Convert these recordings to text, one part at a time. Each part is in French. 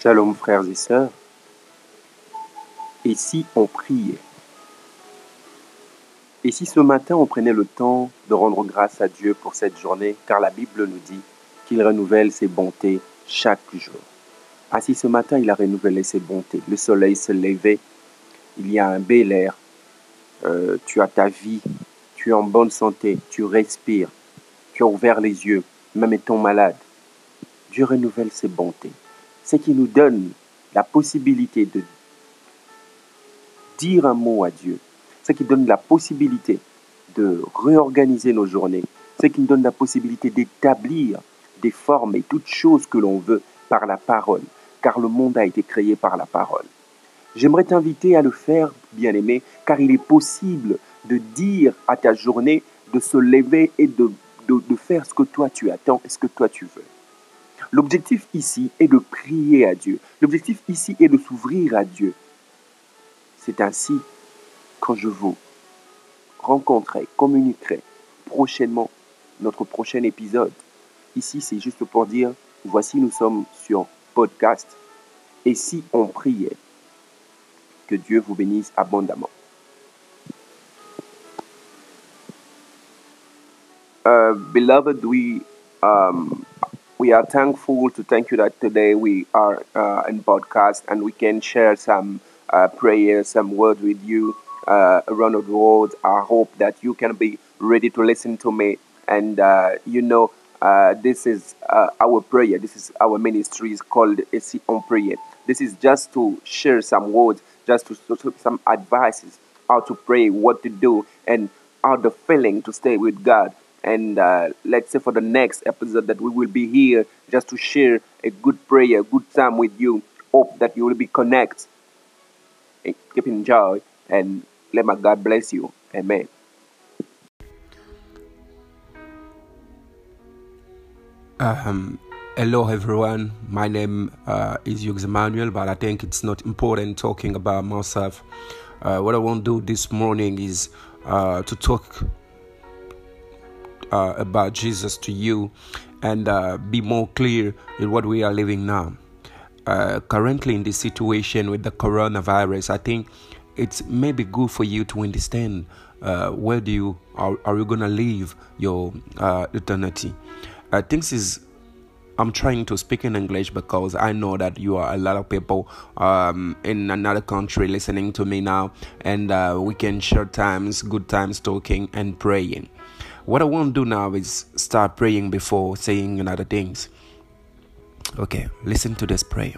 Shalom frères et sœurs. Et si on priait? Et si ce matin on prenait le temps de rendre grâce à Dieu pour cette journée, car la Bible nous dit qu'il renouvelle ses bontés chaque jour. Ah si ce matin il a renouvelé ses bontés, le soleil se levait, il y a un bel air, euh, tu as ta vie, tu es en bonne santé, tu respires, tu as ouvert les yeux, même étant malade. Dieu renouvelle ses bontés. Ce qui nous donne la possibilité de dire un mot à Dieu, ce qui donne la possibilité de réorganiser nos journées, ce qui nous donne la possibilité d'établir des formes et toutes choses que l'on veut par la parole, car le monde a été créé par la parole. J'aimerais t'inviter à le faire, bien-aimé, car il est possible de dire à ta journée de se lever et de, de, de faire ce que toi tu attends et ce que toi tu veux. L'objectif ici est de prier à Dieu. L'objectif ici est de s'ouvrir à Dieu. C'est ainsi que je vous rencontrerai, communiquerai prochainement notre prochain épisode. Ici, c'est juste pour dire, voici, nous sommes sur podcast. Et si on priait, que Dieu vous bénisse abondamment. Uh, beloved, we um, we are thankful to thank you that today we are uh, in podcast and we can share some uh, prayers, some words with you uh, around the world. I hope that you can be ready to listen to me. And uh, you know, uh, this is uh, our prayer. This is our ministry is called AC on Prayer. This is just to share some words, just to, to some advices, how to pray, what to do, and how the feeling to stay with God. And uh, let's say for the next episode that we will be here just to share a good prayer, a good time with you. Hope that you will be connect. And keep enjoy and let my God bless you. Amen. Um, hello everyone. My name uh, is Hughes Emmanuel, but I think it's not important talking about myself. Uh, what I want to do this morning is uh, to talk uh, about Jesus to you and uh, be more clear in what we are living now. Uh, currently, in this situation with the coronavirus, I think it's maybe good for you to understand uh, where do you are, are you gonna live your uh, eternity. Uh, things is I'm trying to speak in English because I know that you are a lot of people um, in another country listening to me now, and uh, we can share times, good times talking and praying. What I want to do now is start praying before saying another things. Okay, listen to this prayer.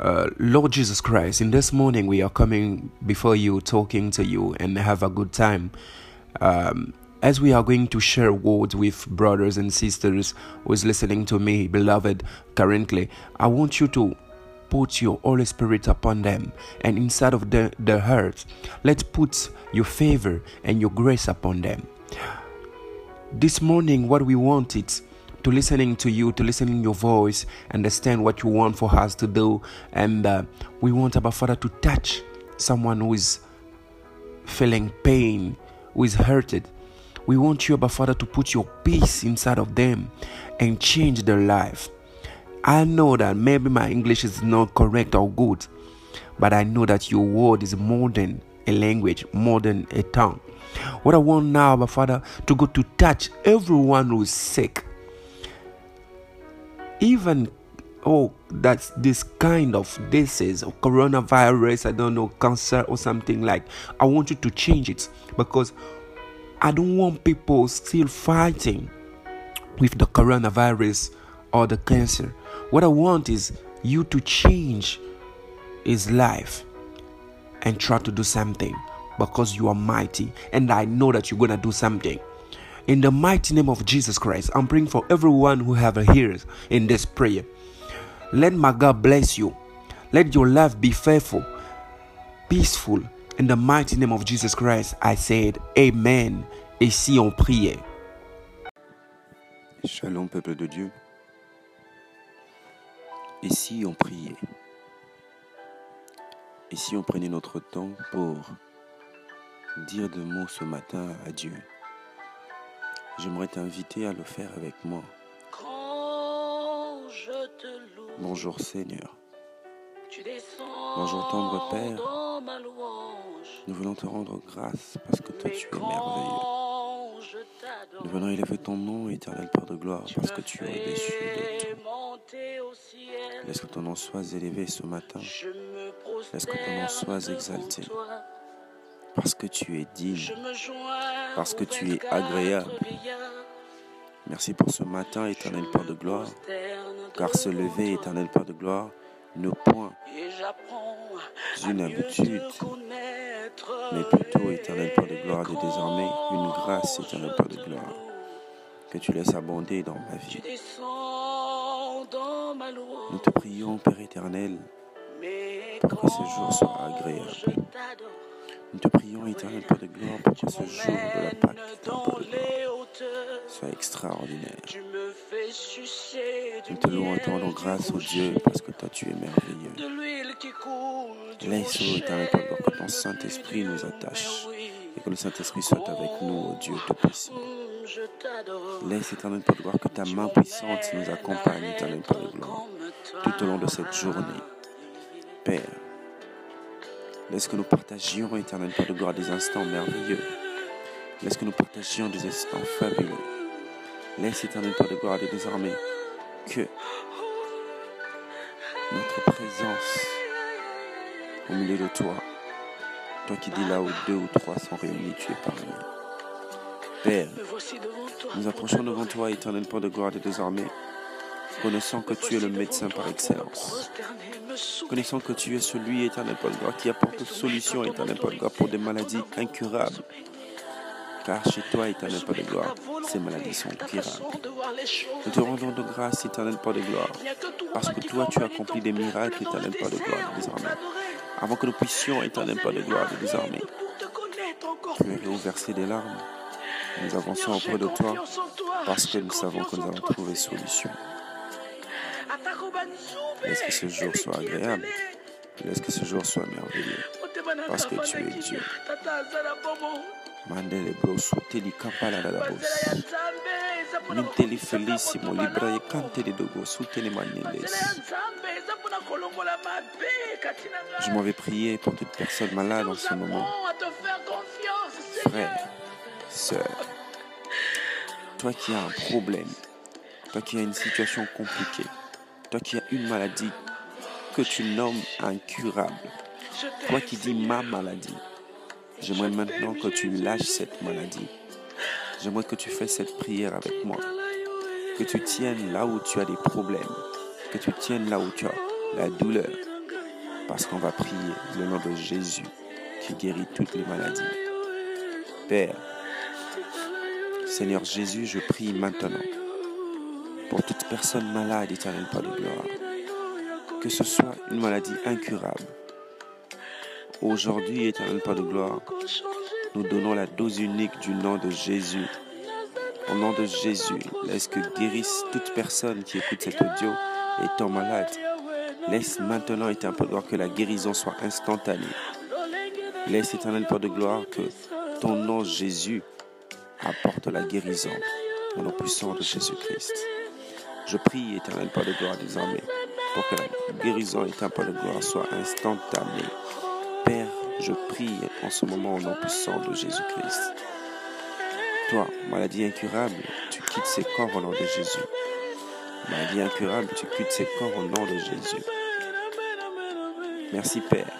Uh, Lord Jesus Christ, in this morning we are coming before you, talking to you, and have a good time. Um, as we are going to share words with brothers and sisters who is listening to me, beloved, currently, I want you to put your Holy Spirit upon them, and inside of the, the heart, let's put your favor and your grace upon them. This morning, what we want is to listening to you, to listening your voice, understand what you want for us to do, and uh, we want our Father to touch someone who is feeling pain, who is hurted. We want you, Abba Father, to put your peace inside of them and change their life. I know that maybe my English is not correct or good, but I know that your word is more than a language, more than a tongue. What I want now, Abba Father, to go to touch everyone who is sick. Even oh, that's this kind of disease or coronavirus, I don't know, cancer or something like. I want you to change it because I don't want people still fighting with the coronavirus or the cancer. What I want is you to change his life and try to do something because you are mighty and I know that you're going to do something. In the mighty name of Jesus Christ, I'm praying for everyone who have a ears in this prayer. Let my God bless you. Let your life be faithful, peaceful. In the mighty name of Jesus Christ, I said, Amen. Et si on priait? Shalom, peuple de Dieu. Et si on priait Et si on prenait notre temps pour dire deux mots ce matin à Dieu J'aimerais t'inviter à le faire avec moi. Quand je Bonjour Seigneur. Bonjour tendre Père. Nous venons te rendre grâce parce que toi tu es merveilleux. Nous venons élever ton nom, éternel Père de gloire, parce que tu es au-dessus de tout. Laisse que ton nom soit élevé ce matin. Laisse que ton nom soit exalté. Parce que tu es digne. Parce que tu es agréable. Merci pour ce matin, éternel Père de gloire. Car se lever, éternel Père de gloire, ne point une habitude, mais plutôt, éternel Père de gloire, de désormais une grâce, éternel Père de gloire, que tu laisses abonder dans ma vie. Nous te prions, Père éternel, pour que ce jour soit agréable. Nous te prions, éternel Père de gloire, pour que ce jour de la Pâque, Père de gloire, soit extraordinaire. Nous te louons et te rendons grâce au Dieu parce que toi tu es merveilleux. Laisse, éternel Père de gloire, que ton Saint-Esprit nous attache et que le Saint-Esprit soit avec nous, ô Dieu Tout-Puissant. Laisse, éternel Père de gloire, que ta main puissante nous accompagne, éternel Père de gloire, tout au long de cette journée. Père, laisse que nous partagions, éternel Père de gloire, des instants merveilleux. Laisse que nous partagions des instants fabuleux. Laisse, éternel Père de gloire, désormais que notre présence au milieu de toi, toi qui dis là où deux ou trois sont réunis, tu es parmi nous. Père, nous approchons devant toi, éternel Père de gloire, désormais, connaissant que tu es le médecin par excellence. Connaissant que tu es celui, éternel gloire, qui apporte solution, éternel gloire, pour des maladies incurables. Car chez toi, éternel Père de gloire, ces maladies sont curables. Nous te rendons de grâce, éternel Père de gloire, parce que toi, tu as accompli des miracles, éternel Père de gloire, désormais. Avant que nous puissions, éternel Père de gloire, désormais, tu as réouversé des larmes. Nous avançons auprès de toi parce que nous savons que nous avons trouvé solution. Laisse que ce jour soit agréable. Laisse que ce jour soit merveilleux. Parce que tu es Dieu. Je m'en vais prier pour toute personne malade en ce moment. Frère, sœur, toi qui as un problème, toi qui as une situation compliquée, toi qui as une maladie que tu nommes incurable, toi qui dis ma maladie, j'aimerais maintenant que tu lâches cette maladie. J'aimerais que tu fasses cette prière avec moi. Que tu tiennes là où tu as des problèmes. Que tu tiennes là où tu as la douleur. Parce qu'on va prier le nom de Jésus qui guérit toutes les maladies. Père, Seigneur Jésus, je prie maintenant pour toute personne malade, éternel Père de gloire. Que ce soit une maladie incurable. Aujourd'hui, éternel Père de gloire, nous donnons la dose unique du nom de Jésus. Au nom de Jésus, laisse que guérisse toute personne qui écoute cet audio étant malade. Laisse maintenant, éternel Père de gloire, que la guérison soit instantanée. Laisse, éternel Père de gloire, que ton nom Jésus apporte la guérison au nom puissant de Jésus-Christ. Je prie, éternel Père de gloire, désormais, pour que la guérison, éternel Père de gloire, soit instantanée. Père, je prie en ce moment au nom puissant de Jésus-Christ. Toi, maladie incurable, tu quittes ces corps au nom de Jésus. Maladie incurable, tu quittes ces corps au nom de Jésus. Merci Père.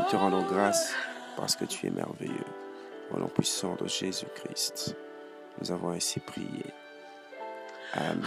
Nous te rendons grâce parce que tu es merveilleux. Au nom puissant de Jésus-Christ, nous avons ainsi prié. Amen.